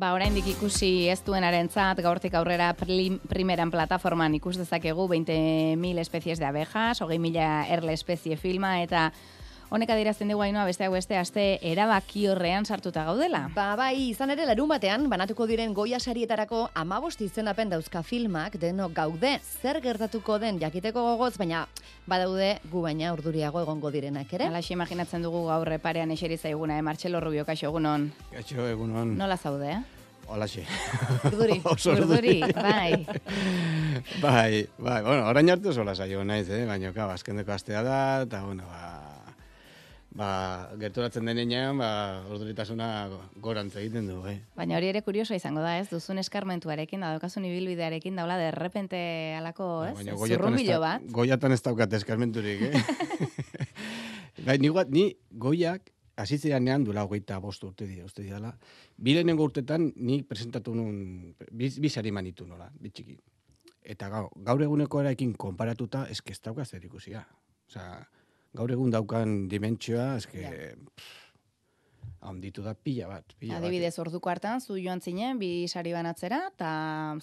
Ba, oraindik ikusi ez duenarentzat gaurtik aurrera prim, primeran plataforman ikus dezakegu 20.000 especies de abejas, 20.000 erle espezie filma eta Honek adierazten dugu hainoa besteak beste aste erabaki horrean sartuta gaudela. Ba, bai, izan ere larun batean, banatuko diren goia sarietarako amabosti izendapen dauzka filmak, deno gaude, zer gertatuko den jakiteko gogoz, baina badaude gu baina urduriago egongo direnak ere. Alaxi imaginatzen dugu gaur parean eseri zaiguna, eh? Martxelo Rubio, kaixo egunon. Kaixo egunon. Nola zaude, eh? Olaxe. Urduri, urduri, bai. bai, bai, bueno, orain hartu sola saio naiz, eh? baina, ka, azkendeko astea da, eta, bueno, ba, ba, gerturatzen denean, ba, orduritasuna gorantz egiten du, eh? Baina hori ere kurioso izango da, ez? Duzun eskarmentuarekin, da dokazun ibilbidearekin daula de repente alako, ez? Baina, Zurrumilo bat. Goiatan ez daukat eskarmenturik, eh? bai, ni, ni goiak, nean duela hogeita bost urte dira, uste dira. Birenengo urtetan ni presentatu nun, bizari manitu nola, bitxiki. Eta gaur, gaur eguneko eraekin konparatuta, eske ez dauka zer ikusia. Osea, gaur egun daukan dimentsioa, eske... Onditu da pila bat. Pila Adibidez, bat. orduko hartan, zu joan zinen, bi sari banatzera, eta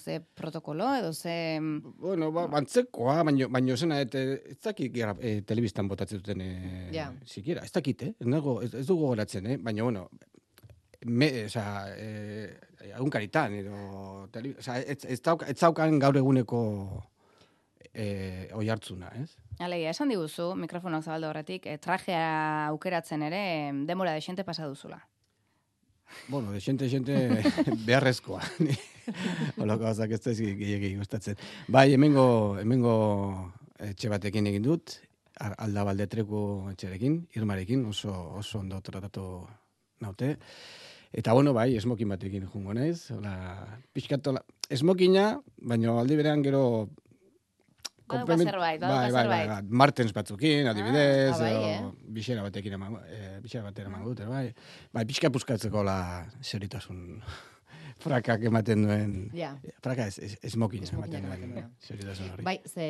ze protokolo, edo ze... Bueno, ba, bantzekoa, baino, baino zena, et, ez dakit e, telebistan botatzen duten, e, yeah. sikira, ez dakit, eh? Nago, ez, ez dugu goratzen, eh? Baina, bueno, me, oza, e, edo, oza, ez, ez, ez zaukan gaur eguneko e, oi hartzuna, ez? Alegia, esan diguzu, mikrofonoak zabaldo horretik, e, trajea aukeratzen ere, demora de xente pasa duzula. Bueno, de xente, xente beharrezkoa. Olako gauzak ez da gehiagin gustatzen. Bai, hemengo, hemengo etxe batekin egin dut, alda baldetreku etxerekin, irmarekin, oso, oso ondo tratatu naute. Eta bueno, bai, esmokin batekin jungo naiz. Hola, pixkatola, esmokina, baina aldi berean gero Baduka zerbait, baduka bai, bai, bai, bai, Martens batzukin, adibidez, ah, bai, eh? batekin eman, e, bixera batera eman dute, bai. Bai, pixka puskatzeko la seritasun frakak ematen duen, ja. fraka ez, ez, ez mokin ematen duen seritasun hori. Bai, ze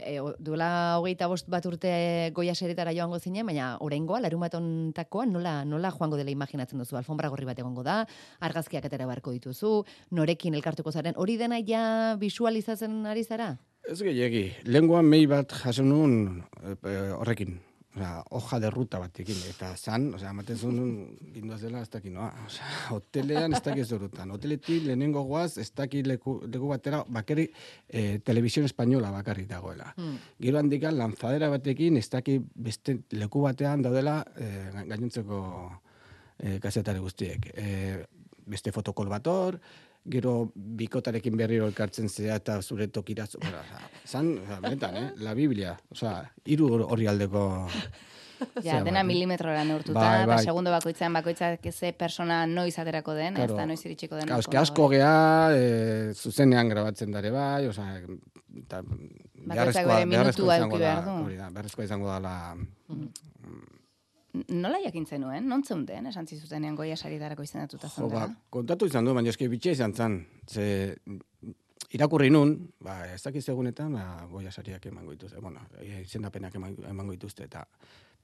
e, duela hogeita bost bat urte goia seritara joango zinen, baina orengoa, larumaton takoa, nola, nola joango dela imaginatzen duzu, alfombra gorri bat egongo da, argazkiak atera barko dituzu, norekin elkartuko zaren, hori dena ja visualizatzen ari zara? Ez gehiagi, lenguan mei bat jasen nuen e, horrekin, Osa, hoja de ruta batekin, eta zan, osea, amaten zuen ginduaz dela, ez dakit, noa, osea, hotelean ez dakit zorutan, hoteleti lehenengo guaz, ez dakit leku, leku batera, bakarri, e, televisión española bakarri dagoela. Hmm. Gero handikan, lanzadera batekin, ez dakit beste leku batean daudela, e, gainontzeko e, kasetare guztiek. E, beste fotokol bator, gero bikotarekin berriro elkartzen zea eta zure tokira zan, benetan, eh? la Biblia, oza, iru hori aldeko Ja, dena eh? milimetrora neurtuta, bai, bai. segundo bakoitzan bakoitzak ze persona noiz aterako den, claro, ez da noiz iritsiko den. Claro, asko gea, e, zuzenean grabatzen dare bai, oza, eta beharrezkoa, beharrezkoa izango da, beharrezkoa izango da la, mm. Nola jakin zenuen? Non zeunden, esan zizutenean goia sari darako izendatuta zen ba, kontatu izan du, baina eski bitxe izan zen. Ze, irakurri nun, ba, ez dakiz egunetan, ba, goia sariak emango dituzte. Bueno, izendapenak emango dituzte, eta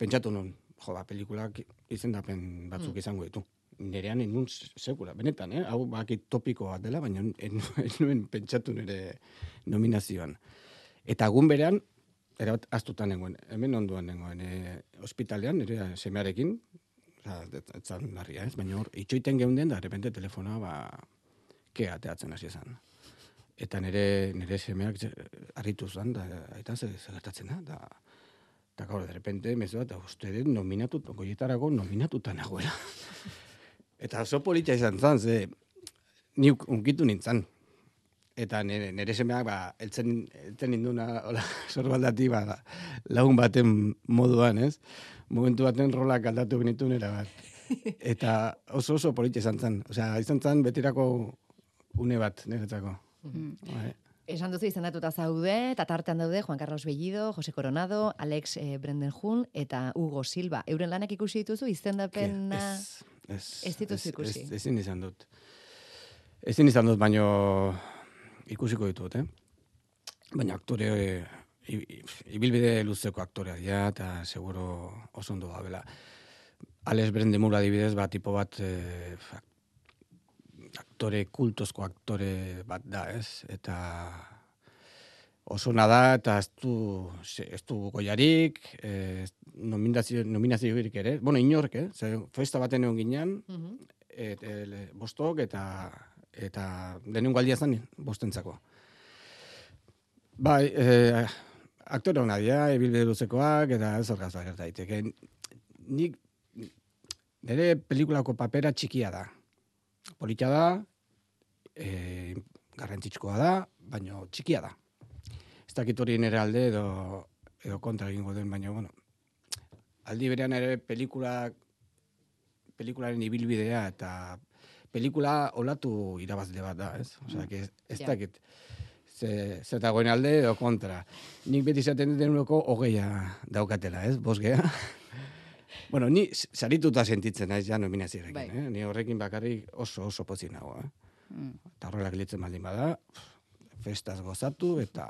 pentsatu nun, jo, ba, pelikulak izendapen batzuk mm. izango ditu. Nerean enun sekula, benetan, eh? hau baki topiko bat dela, baina enuen pentsatu nire nominazioan. Eta gun berean, era astuta nengoen, hemen onduan nengoen, e, ospitalean, nire semearekin, etzan larria ez, baina hor, itxoiten geunden, da, repente telefonoa, ba, kea teatzen hasi esan. Eta nire, nire semeak harritu zan, da, eta ze, gertatzen da, da, eta gaur, de repente, mezu eta uste dut nominatu, goietarako nominatuta nagoela. eta oso politia izan zan, ze, ni unkitu nintzen, eta nire, nire semeak ba, eltzen, eltzen induna hola, sorbaldati ba, lagun baten moduan, ez? Momentu baten rolak aldatu benitu nire bat. Eta oso oso politxe izan zen. Osea, izan zen betirako une bat, niretzako. Mm -hmm. Esan duzu izendatuta zaude, eta tartean daude Juan Carlos Bellido, Jose Coronado, Alex eh, Brendenjun eta Hugo Silva. Euren lanak ikusi dituzu izendapena ez, ez, ez dituzu ikusi. Ez, ezin izan dut. Ezin izan dut, baino ikusiko ditut, eh? Baina aktore, ibilbide luzeko aktorea dira, eta seguro oso ondo da, bela. Alex Brendemur adibidez, ba, tipo bat, eh, aktore, kultozko aktore bat da, ez? Eta oso da eta ez du, ez du goiarik, eh, nominazio, nominaziorik ere. Bueno, inork, eh? Zer, festa baten egon ginean, et, el, bostok eta eta denun galdia zen bostentzako. Bai, eh, aktore hona dira, ebilbide luzekoak, eta ez orgaz da gerta daiteke. Nik, nire pelikulako papera txikia da. Polita da, e, garrantzitskoa da, baina txikia da. Ez dakit hori nire alde edo, edo kontra egingo den, baina, bueno, aldi berean ere pelikula pelikularen ibilbidea eta pelikula olatu irabazle bat da, ez? Osea, que ez, ez dakit ze, ze dagoen alde edo kontra. Nik beti izaten dut denuroko hogeia daukatela, ez? Bosgea. bueno, ni sarituta sentitzen naiz ja nominazioarekin, Bai. eh? Ni horrekin bakarrik oso oso pozik nago, eh? Mm. Eta horrela gelitzen baldin bada, festaz gozatu eta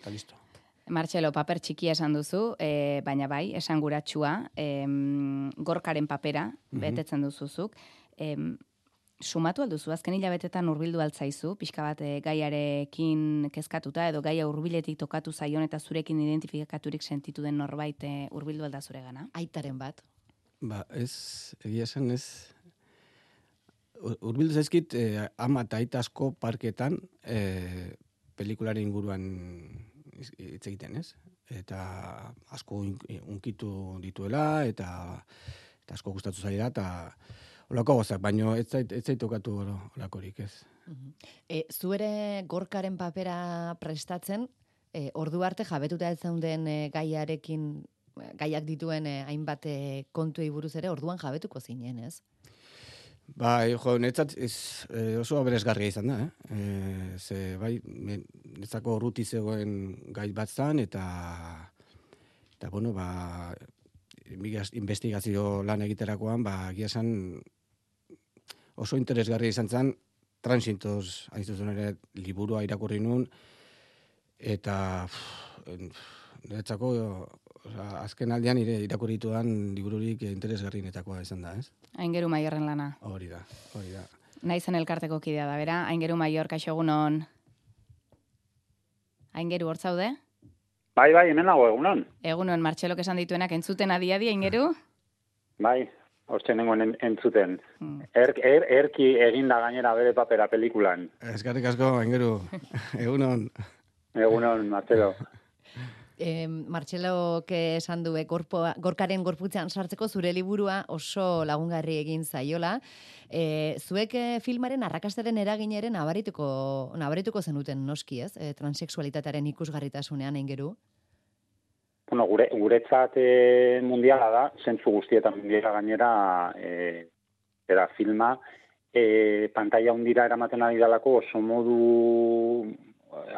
eta listo. Martxelo, paper txikia esan duzu, e, baina bai, esan guratsua, em, gorkaren papera, betetzen duzuzuk. Em, sumatu alduzu, azken hilabetetan hurbildu altzaizu, pixka bat e, gaiarekin kezkatuta, edo gaia hurbiletik tokatu zaion eta zurekin identifikaturik sentitu den norbait e, hurbildu alda zure gana. Aitaren bat. Ba, ez, egia esan ez, Ur- Urbildu zaizkit, eh, ama eta aita asko parketan eh, pelikularen inguruan hitz egiten, ez? Eta asko un- unkitu dituela, eta, eta asko gustatu zaila, eta olako gozak, baino ez zait, ez zait tokatu oro- olakorik, ez? E, zu ere gorkaren papera prestatzen, e, ordu arte jabetuta ez zaunden e, gaiarekin, gaiak dituen e, hainbat e, kontuei buruz ere, orduan jabetuko zinen, ez? Bai, jo, netzat ez, e, oso aberesgarria izan da, eh? E, ze, bai, netzako ruti zegoen gai bat zan, eta, eta bueno, ba, investigazio lan egiterakoan, ba, esan oso interesgarria izan zen, transintoz, hain zuzen ere, liburua irakurri nun, eta niretzako, azken aldean ire irakurri ditudan libururik interesgarrienetakoa izan da, ez? Aingeru maiorren lana. Hori da, hori da. Naizen elkarteko kidea da, bera? Aingeru maior, kaixo egunon. Aingeru, hor zaude? Bai, bai, hemen nago egunon. Egunon, Martxelok esan dituenak entzuten adi-adi, Aingeru? Bai, hortxe nengoen en, entzuten. Mm. Er, er, erki eginda gainera bere papera pelikulan. Eskarrik asko, aingeru. Egunon. Egunon, Marcelo. E, Martxelo esan du, e, gorpoa, gorkaren gorputzean sartzeko zure liburua oso lagungarri egin zaiola. E, zuek e, filmaren arrakastaren eragineren nabarituko, nabarituko zenuten noski, ez? E, transexualitatearen ikusgarritasunean eingeru. Bueno, gure, guretzat e, mundiala da, zentzu guztietan mundiala gainera e, era filma, e, pantalla hundira eramaten ari dalako oso modu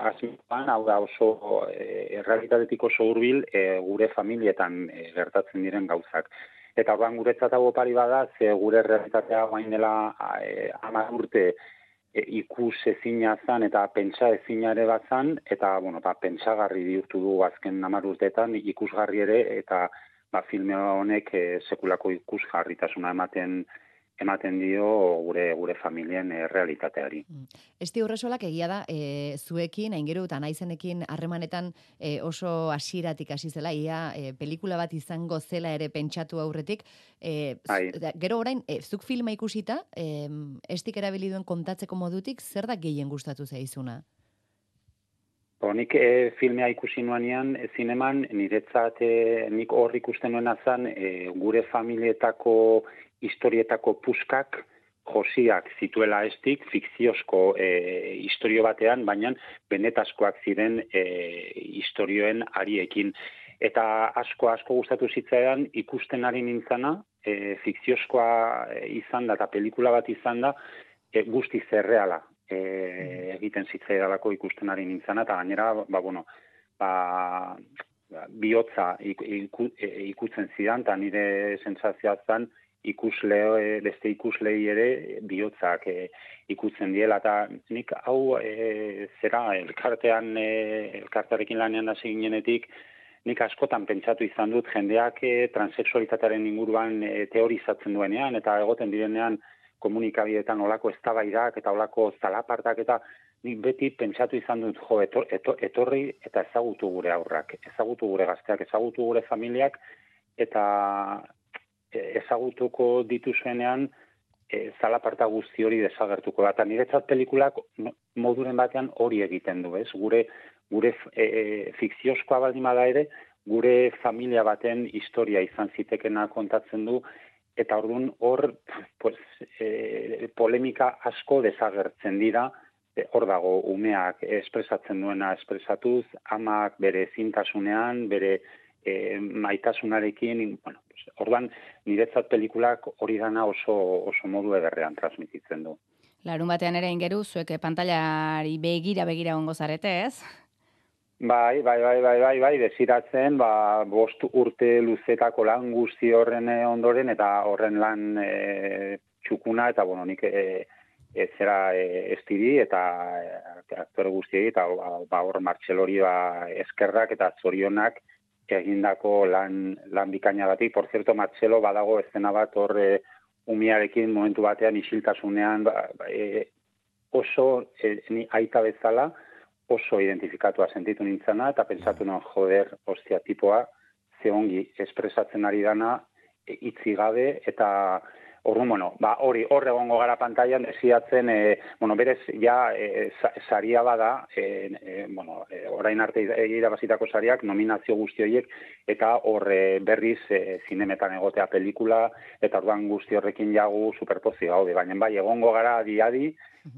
azimoan, hau da oso e, errealitatetik oso hurbil e, gure familietan e, gertatzen diren gauzak. Eta orduan guretzat hau opari bada, ze gure realitatea guain dela e, hamar urte e, ikus ezina zan eta pentsa ezina ere bat zan, eta bueno, ba, pentsagarri bihurtu du azken hamar urteetan ikusgarri ere, eta ba, filme honek e, sekulako ikusgarritasuna ematen ematen dio gure gure familien e, realitateari. Esti horresolak egia da, e, zuekin, aingeru eta naizenekin harremanetan e, oso hasieratik hasi zela, ia e, pelikula bat izango zela ere pentsatu aurretik. E, da- gero orain, e, zuk filma ikusita, e, estik erabili duen kontatzeko modutik, zer da gehien gustatu zaizuna? Bo, nik e, filmea ikusi nuanean, e, zineman, niretzat e, nik hor ikusten nuena zan, e, gure familietako historietako puskak, josiak zituela estik, fikziozko e, historio batean, baina benetazkoak ziren e, historioen ariekin. Eta asko asko gustatu zitzaidan ikusten ari nintzana, e, fikziozkoa izan da eta pelikula bat izan da, e, guztiz erreala e, egiten zitzaidalako ikusten ari nintzana, eta gainera, ba, bueno, ba, ba, bihotza e, ikutzen zidan, eta nire sentsazioa zen, ikusle, e, beste ikuslei ere bihotzak e, ikutzen diela, eta nik hau e, zera elkartean, e, elkartearekin lanean hasi ginenetik, nik askotan pentsatu izan dut jendeak e, transexualitatearen inguruan e, teorizatzen duenean, eta egoten direnean komunikabideetan olako eztabaidak eta olako zalapartak eta nik beti pentsatu izan dut jo etor, etor, etorri eta ezagutu gure aurrak, ezagutu gure gazteak, ezagutu gure familiak eta ezagutuko dituzuenean e, zalaparta guzti hori desagertuko da. Niretzat pelikulak moduren batean hori egiten du, ez? Gure, gure e, e, fikziozkoa baldin bada ere, gure familia baten historia izan zitekena kontatzen du, eta orduan hor pues, e, polemika asko desagertzen dira, e, hor dago umeak espresatzen duena espresatuz, amak bere zintasunean, bere e, maitasunarekin, bueno, orduan niretzat pelikulak hori dana oso, oso modu ederrean transmititzen du. Larun batean ere ingeru, zuek pantailari begira begira ongo zarete, ez? Bai, bai, bai, bai, bai, bai, desiratzen, ba, bost urte luzetako lan guzti horren eh, ondoren, eta horren lan e, txukuna, eta, bueno, nik e, e, zera e, estiri, eta e, aktore guztiei, eta ba, hor martxelori ba, eskerrak eta zorionak egindako lan, lan bikaina batik. Por cierto, Martxelo badago ezena bat hor e, umiarekin momentu batean isiltasunean ba e, oso e, ni aita bezala, oso identifikatua sentitu nintzana, eta pentsatu non, joder, ostia, tipoa, ze ongi espresatzen ari dana, e, itzi gabe, eta Orrun, bueno, ba, hori, hor egongo gara pantailan, desiatzen, e, bueno, berez, ja, e, saria bada, e, e, bueno, e, orain arte irabazitako sariak, nominazio guzti horiek, eta hor berriz e, zinemetan egotea pelikula, eta orduan guzti horrekin jagu superpozio gaude, baina bai, egongo gara adi-adi,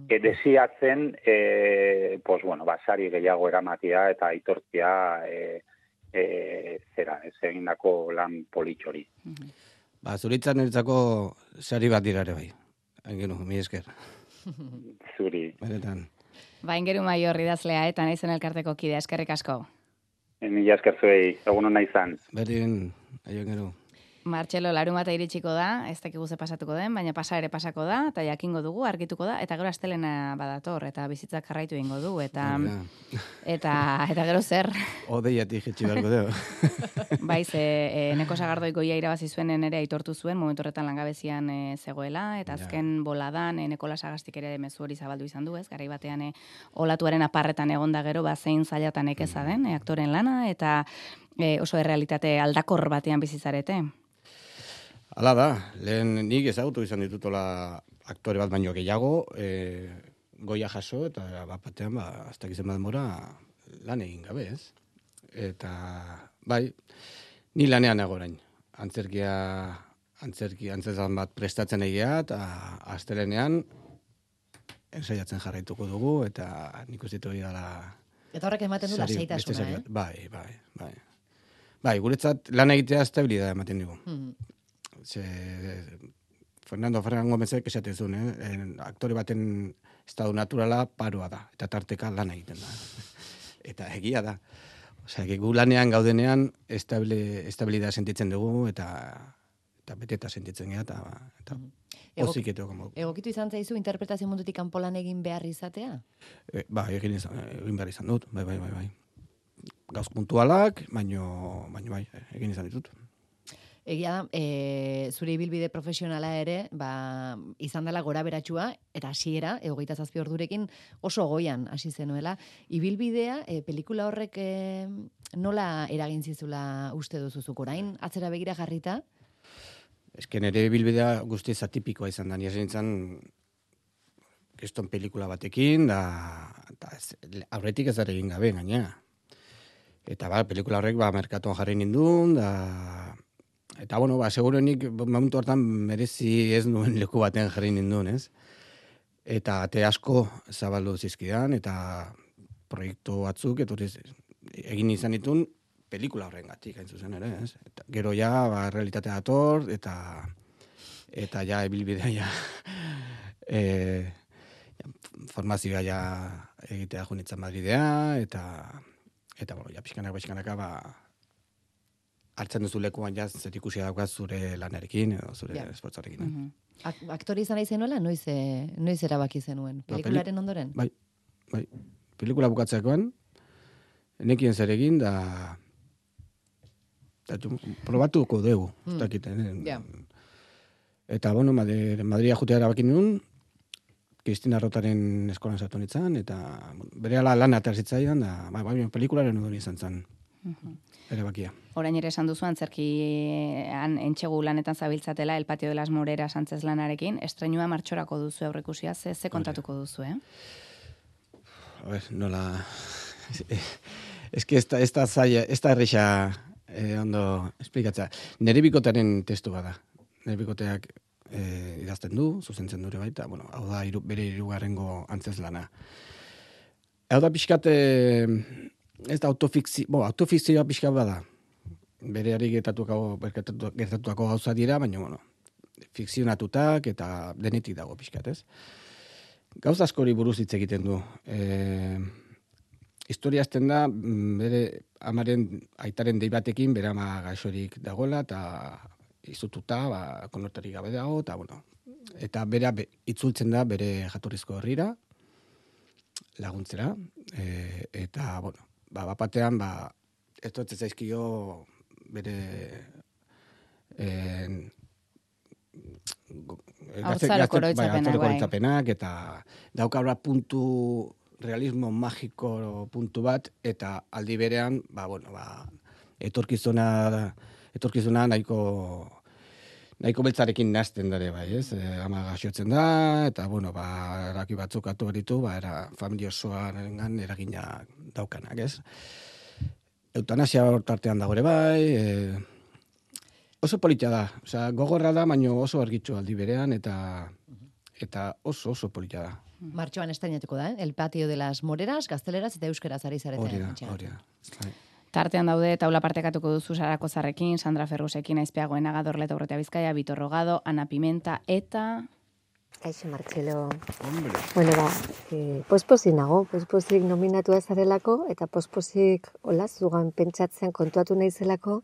e, desiatzen, e, pues, bueno, ba, sari gehiago eramatia, eta aitortzia, e, e, zera, ez egindako lan politxori. Ba, zuritzan eritzako sari bat dira ere bai. Hain mi esker. Zuri. Benetan. Ba, ingeru mai horri dazlea, eta naizen elkarteko kidea, eskerrik asko. Eni esker zuei, egun hona izan. Berdin, aio ingeru. Martxelo, larun bat iritsiko da, ez dakigu ze pasatuko den, baina pasa ere pasako da, eta jakingo dugu, argituko da, eta gero astelena badator, eta bizitzak jarraitu ingo du, eta, eta, eta gero zer. Odei ati jetxi beharko dugu. Baiz, e, e, neko sagardoi goia irabazi zuen ere aitortu zuen, momentu horretan langabezian e, zegoela, eta azken ja. boladan, e, Nekola Sagastik ere mezu hori zabaldu izan du, ez, garai batean e, olatuaren aparretan egonda gero, ba, zein zailatan ekeza den, e, aktoren lana, eta e, oso errealitate aldakor batean bizizarete. Hala da, lehen nik ezagutu izan ditutola aktore bat baino gehiago, e, goia jaso, eta bat batean, ba, hasta gizem bat mora, lan egin gabe, ez? Eta, bai, ni lanean orain. Antzerkia, antzerki, antzerki bat prestatzen egia, eta astelenean, ensaiatzen jarraituko dugu, eta nik uste hori dala... Eta horrek ematen du lasaitasuna, eh? Bai, bai, bai. Bai, guretzat lan egitea estabilidad ematen dugu. Mm ze, Fernando Ferran Gomezek esaten zuen, eh? aktore baten estado naturala paroa da, eta tarteka lan egiten da. eta egia da. Osea, gu lanean gaudenean estabilidad sentitzen dugu, eta eta beteta sentitzen gara, eta, eta Ego, Egokitu izan zaizu interpretazio mundutik kanpo lan egin behar izatea? E, ba, egin, izan, egin behar izan dut, bai, bai, bai, bai. Gauz puntualak, baino, baino bai, egin izan ditut. Egia da, e, zure ibilbide profesionala ere, ba, izan dela gora beratxua, eta hasiera egoita zazpi ordurekin oso goian hasi zenuela. Ibilbidea, e, pelikula horrek e, nola eragin zizula uste duzuzuk orain, atzera begira jarrita? Ez nire ibilbidea guztiz atipikoa izan da, nire zintzen keston pelikula batekin, da, da aurretik ez egin gabe, gaina. Eta ba, pelikula horrek ba, merkatuan jarri nindun, da, Eta, bueno, ba, segurenik, momentu hartan merezi ez nuen leku baten jarri ninduen, ez? Eta ate asko zabaldu zizkidan, eta proiektu batzuk, etorri egin izan ditun, pelikula horren gatik, hain zuzen ere, ez? Eta, gero ja, ba, realitatea dator, eta eta ja, ebilbidea ja, e, formazioa ja egitea junitzen Madridea, eta, eta, bueno, ja, pixkanak, pixkanak, ba, hartzen duzu lekuan jaz, zer ikusi daukaz zure lanarekin, edo zure yeah. esportzarekin. Mm -hmm. Aktori izan nahi zenuela, noiz, e, noiz erabaki zenuen? Ba, Pelikularen ondoren? Bai, bai. Pelikula bukatzekoan, nekien zer egin, da... da probatuko dugu, mm. dakiten. Yeah. Eta, bueno, Madri- Madria jutea erabakin nuen, Kristina Rotaren eskolan sartu nintzen, eta bueno, bere ala lan aterzitzaidan, da, ba, ba, pelikularen udun izan zen, erabakia. Orain ere esan duzu antzerkian entxegu lanetan zabiltzatela El Patio de las Moreras antzez lanarekin, estrenua martxorako duzu aurrekusia, ze, ze kontatuko duzu, eh? A ver, nola... Ez que ez da, ez da zaila, ez da erresa eh, ondo esplikatza. Nere bikotaren testu bada. Nere bikoteak eh, idazten du, zuzentzen dure baita, bueno, hau da iru, bere irugarrengo antzez lana. Hau da pixkat, eh, ez da autofikzio, bo, autofikzioa pixkat bada. Bereari gertatuako, gertatu- gertatutako gauza dira, baina, bueno, fikzionatutak eta denetik dago pixkat, ez? Gauza askori buruz hitz egiten du. E, historia da, mm, bere amaren aitaren dei batekin, bere ama gaixorik dagoela, eta izututa, ba, konortarik gabe dago, eta bueno, eta bera be, itzultzen da bere jatorrizko herrira, laguntzera, e, eta, bueno, ba, bapatean, ba, ez dut zaizkio bere en, go- Haurtzaroko bai, oroitzapenak, haurtzaroko bai. oroitzapenak, eta daukabra puntu realismo magiko puntu bat, eta aldi berean, ba, bueno, ba, etorkizuna, etorkizuna nahiko nahiko beltzarekin nazten dare bai, ez? E, ama gaxotzen da, eta, bueno, ba, eraki batzuk atu beritu, ba, era, familia osoan eragina daukanak, ez? Eutanasia hortartean dago ere bai, e, oso politia da, osea, gogorra da, baino oso argitxo aldi berean, eta eta oso oso politia da. Martxoan estrenatuko da, eh? El Patio de las Moreras, gazteleraz eta euskeraz ari zarete. Hori da, hori da. Tartean daude taula partekatuko duzu Sarako Zarrekin, Sandra Ferrusekin, Aizpeagoen Agadorleta Urretea Bizkaia, Vitor Rogado, Ana Pimenta, eta... Kaixo, Martxelo. Hombre. Bueno, ba, e, pospozik nago, pospozik nominatua zarelako, eta pospozik, hola, zugan pentsatzen kontuatu naizelako,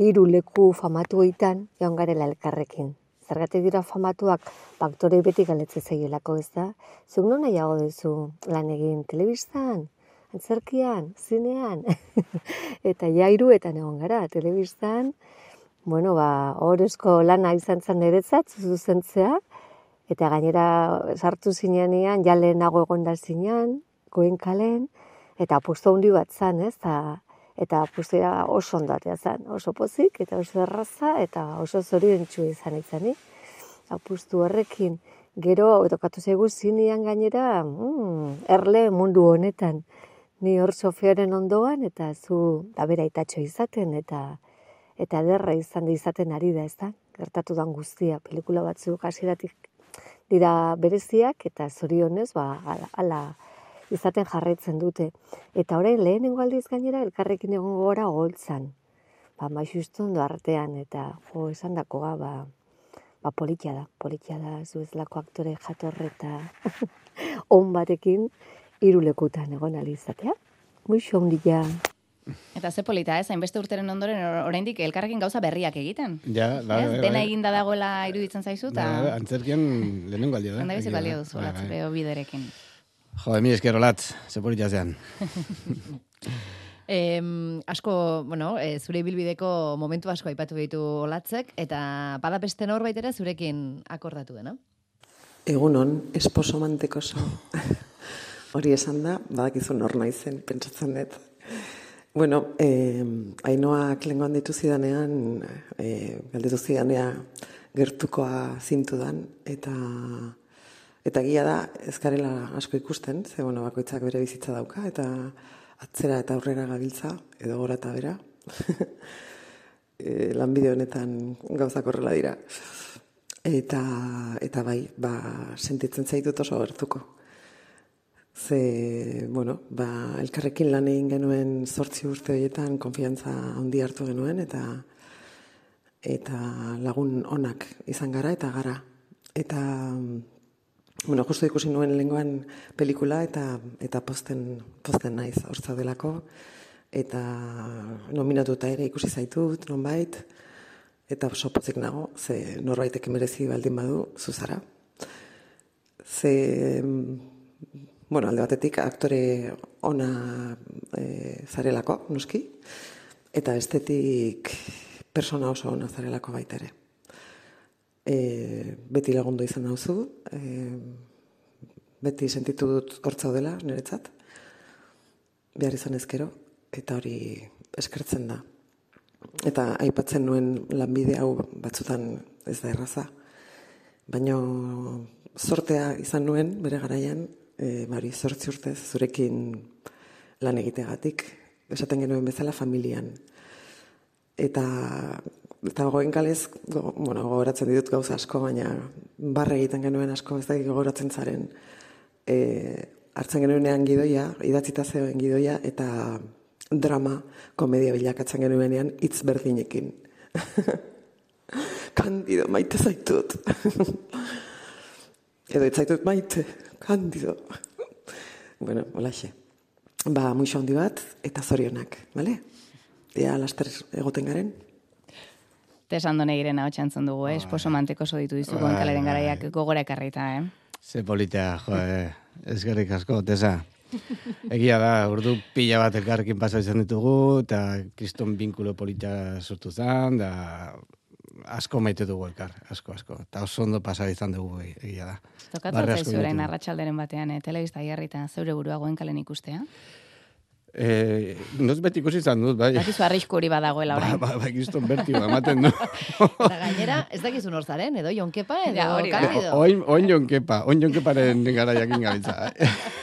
hiru leku famatu eitan, joan garela elkarrekin. Zergatik dira famatuak, baktore beti galetze zeielako, ez da? Zuk non nahiago duzu lan egin telebistan, antzerkian, zinean, eta ja hiruetan egon gara, telebistan, bueno, ba, horrezko lana izan zen niretzat, zuzentzea, Eta gainera sartu zinenean, ja lehenago egon da zinean, goen kalen, eta apustu handi bat zan, ez? Ta, eta apustea oso ondatea zan, oso pozik, eta oso erraza, eta oso zoriontsu izan izanik. Apustu horrekin, gero, tokatu zaigu zinean gainera, mm, erle mundu honetan. Ni hor Sofiaren ondoan, eta zu dabera itatxo izaten, eta eta derra izan da izaten ari da, ez da? Gertatu dan guztia, pelikula batzuk hasieratik dira bereziak eta zorionez ba ala, ala izaten jarraitzen dute. Eta orain lehenengo aldiz gainera elkarrekin egongo gora holtzan. Ba maixustondo artean eta jo esandakoa ba ba politia da, politia da zuezlako aktore jatorreta on batekin hiru lekutan egon ahal izatea. Muixo handia. Eta ze polita, ez? Hainbeste urteren ondoren or- oraindik elkarrekin gauza berriak egiten. Ja, bai, ez? bai, Dena bai. eginda dagoela iruditzen zaizu, eta... Bai, bai, antzerkian lehenengo aldia da. Handa bizi egia da. balio duzu, Bai, bai, bai. biderekin. Jo, mi esker olat, ze politia zean. Em, asko, bueno, e, zure ibilbideko momentu asko aipatu ditu olatzek, eta bada beste norbait ere zurekin akordatu dena. Egunon, esposo mantekoso. Hori esan da, badakizu nor naizen, pentsatzen dut. Bueno, eh, ainoak lengoan ditu zidanean, eh, galdetu zidanea gertukoa zintudan, eta eta gila da, ez garela asko ikusten, ze bueno, bakoitzak bere bizitza dauka, eta atzera eta aurrera gabiltza, edo gora eta bera. e, lanbide honetan gauzak horrela dira. Eta, eta bai, ba, sentitzen zaitut oso gertuko. Ze, bueno, ba, elkarrekin lan egin genuen zortzi urte horietan konfiantza handi hartu genuen, eta eta lagun onak izan gara eta gara. Eta, bueno, justu ikusi nuen lengoan pelikula eta eta posten, posten naiz hortza delako. Eta nominatuta ere ikusi zaitut, nonbait, eta oso pozik nago, ze norbaitek merezi baldin badu, zuzara. Ze, bueno, alde batetik aktore ona e, zarelako, noski, eta estetik persona oso ona zarelako baita ere. e, beti lagundu izan dauzu, e, beti sentitu dut hortza dela niretzat, behar izan ezkero, eta hori eskertzen da. Eta aipatzen nuen lanbide hau batzutan ez da erraza, baina sortea izan nuen bere garaian, e, bari, zortzi urtez zurekin lan egitegatik, esaten genuen bezala familian. Eta eta goen kalez, go, bueno, gogoratzen ditut gauza asko, baina barre egiten genuen asko, ez da gogoratzen zaren, e, hartzen genuenean gidoia, idatzita zegoen gidoia, eta drama, komedia bilakatzen genuenean, hitz berdinekin. Kandido, maite zaitut. Edo itzaitut maite, kandido. bueno, holaxe. Ba, muixo handi bat, eta zorionak, bale? Ea, laster egoten garen. Tesan done giren hau txantzun dugu, eh? Esposo manteko oso ditu dizu Bai, kaleren bai. garaiak gogora ekarrita, eh? Ze politea, jo, eh, eskerrik asko, tesa. Egia da, urdu pila bat elkarrekin pasa izan ditugu, eta kriston binkulo politia sortu zen, da asko maite dugu elkar, asko, asko. Eta oso ondo pasa izan dugu, e- egia da. Asko zaizu orain arratsalderen batean, eh? telebista jarrita zeure burua goenkalen ikustea. Eh, noz beti ikusi izan dut, bai. Dakizu arrisku hori badagoela Ba, orain. ba, ba, kriston bertigo ematen du. Eta gainera, ez dakizu nor zaren, edo jonkepa, edo Ja, hori da. kandido. Oin, oin jonkepa, oin jonkeparen gara jakin gabiltza.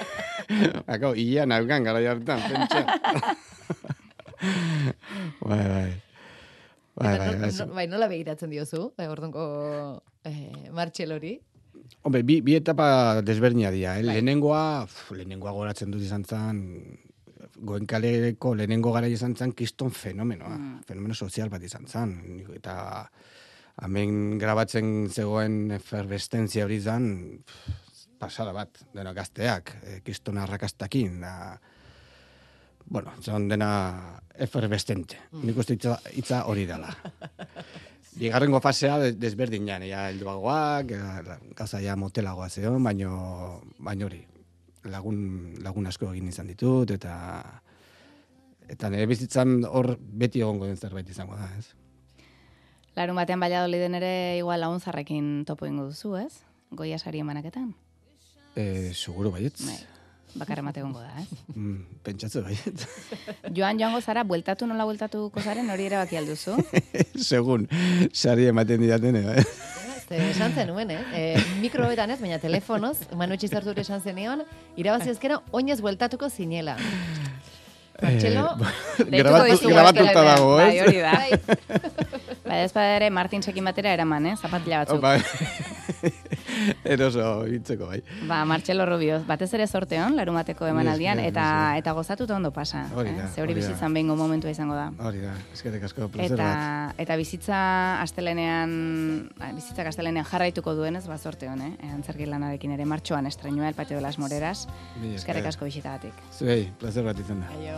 Akau, ia naukan gara jartan, pentsa. bai, bai. Bai, Eta bai, no- bai. no- bai, nola begiratzen diozu, eh, ordonko eh, Martxelori? Hombre, bi, bi etapa desberdina dira. Eh? Bai. Lehenengoa, uf, lehenengoa goratzen dut izan zen, goenkaleko lehenengo gara izan zen kiston fenomenoa. Fenomeno sozial bat izan zen. Eta hemen grabatzen zegoen efervestentzia hori zen, pff, pasada bat, dena gazteak, eh, kiston arrakastakin, da, bueno, zon dena efervestente. Nik uste hitza, hitza hori dela. Bigarrengo fasea de- desberdinean, ja, helduagoak, gauza ja motelagoa zeon, baino, baino hori, lagun, lagun asko egin izan ditut, eta eta nire bizitzan hor beti egongo den zerbait izango da, ez? Larun batean Valladoliden ere igual laguntzarrekin topo ingo duzu, ez? Goia sari emanaketan. E, seguro baietz. Bai. Bakar emate egongo da, ez? Mm, pentsatze baietz. Joan joango zara, bueltatu nola bueltatuko zaren hori erabaki alduzu. Segun, sari ematen didaten, eh? Esan zenuen, eh? E, mikrobetan ez, baina telefonoz, Manu Txizartur esan zenion, irabazi ezkero, oinez bueltatuko zinela. Martxelo, Deituko Grabatu, dizugu grabatuta dago, ez? Bai, hori da. bai, Bai, ez bada ere Martinsekin batera eraman, eh? Zapatila batzuk. Bai. Eroso, hitzeko, bai. Ba, Martxelo Rubio, batez ere sorteon, larun bateko emanaldian, esker, eta eta gozatuta ondo pasa. Hori da, eh? Ze hori bizitzan behingo momentua izango da. Hori da, eskerrik asko, placer Eta, bat. eta bizitza astelenean, ba, bizitza astelenean jarraituko duenez, ba, sorte hon, eh? Antzerki lanarekin ere martxoan estrenua, el patio de las moreras. Eskerrik asko bisitagatik. Zuei, placer bat izan da. Aio.